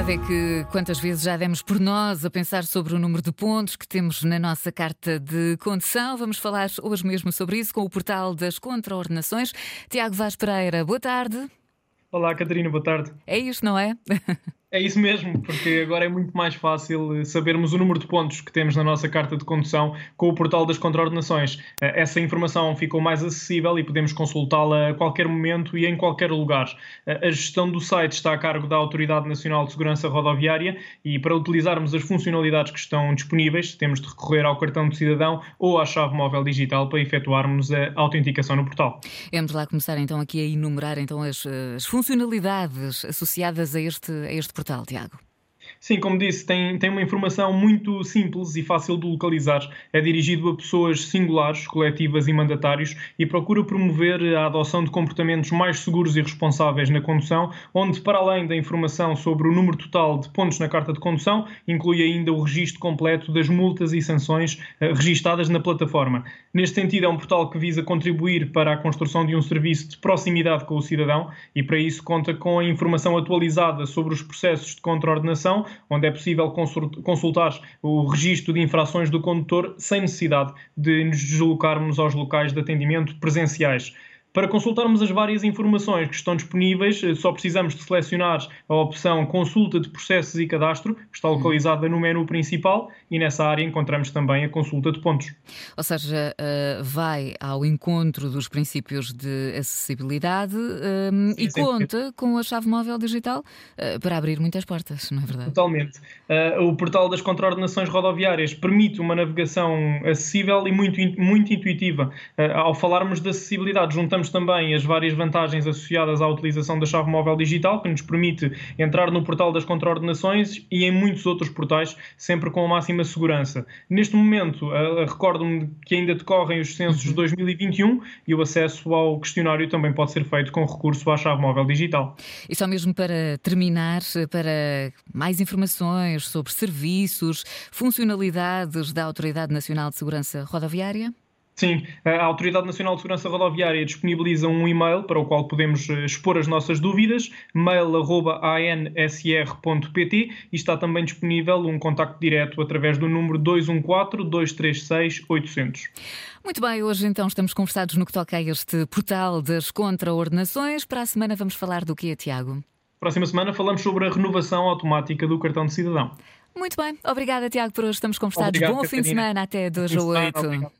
verdade é que quantas vezes já demos por nós a pensar sobre o número de pontos que temos na nossa carta de condução. Vamos falar hoje mesmo sobre isso com o portal das contraordenações. Tiago Vaz Pereira, boa tarde. Olá, Catarina, boa tarde. É isto, não é? É isso mesmo, porque agora é muito mais fácil eh, sabermos o número de pontos que temos na nossa carta de condução com o portal das contraordenações. Eh, essa informação ficou mais acessível e podemos consultá-la a qualquer momento e em qualquer lugar. Eh, a gestão do site está a cargo da Autoridade Nacional de Segurança Rodoviária e para utilizarmos as funcionalidades que estão disponíveis, temos de recorrer ao cartão de cidadão ou à chave móvel digital para efetuarmos a autenticação no portal. Vamos lá começar então aqui a enumerar então as, as funcionalidades associadas a este, a este portal, Tiago? Sim, como disse, tem, tem uma informação muito simples e fácil de localizar. É dirigido a pessoas singulares, coletivas e mandatários e procura promover a adoção de comportamentos mais seguros e responsáveis na condução, onde, para além da informação sobre o número total de pontos na carta de condução, inclui ainda o registro completo das multas e sanções uh, registadas na plataforma. Neste sentido, é um portal que visa contribuir para a construção de um serviço de proximidade com o cidadão e, para isso, conta com a informação atualizada sobre os processos de contraordenação onde é possível consultar o registro de infrações do condutor sem necessidade de nos deslocarmos aos locais de atendimento presenciais. Para consultarmos as várias informações que estão disponíveis, eh, só precisamos de selecionar a opção Consulta de Processos e Cadastro, que está localizada no menu principal, e nessa área encontramos também a consulta de pontos. Ou seja, eh, vai ao encontro dos princípios de acessibilidade sim, e conta com a chave móvel digital eh, para abrir muitas portas, não é verdade? Totalmente. O portal das contraordenações rodoviárias permite uma navegação acessível e muito, muito intuitiva. Ao falarmos de acessibilidade, juntamos também as várias vantagens associadas à utilização da chave móvel digital, que nos permite entrar no portal das contraordenações e em muitos outros portais, sempre com a máxima segurança. Neste momento, uh, recordo-me que ainda decorrem os censos de 2021 e o acesso ao questionário também pode ser feito com recurso à chave móvel digital. E só mesmo para terminar, para mais informações sobre serviços, funcionalidades da Autoridade Nacional de Segurança Rodoviária? Sim, a Autoridade Nacional de Segurança Rodoviária disponibiliza um e-mail para o qual podemos eh, expor as nossas dúvidas, mail.ansr.pt e está também disponível um contacto direto através do número 214-236-800. Muito bem, hoje então estamos conversados no que toca a este portal das contraordenações. Para a semana vamos falar do que, Tiago? Próxima semana falamos sobre a renovação automática do cartão de cidadão. Muito bem, obrigada Tiago por hoje estamos conversados. Obrigado, Bom Catarina. fim de semana, até 2 a 8.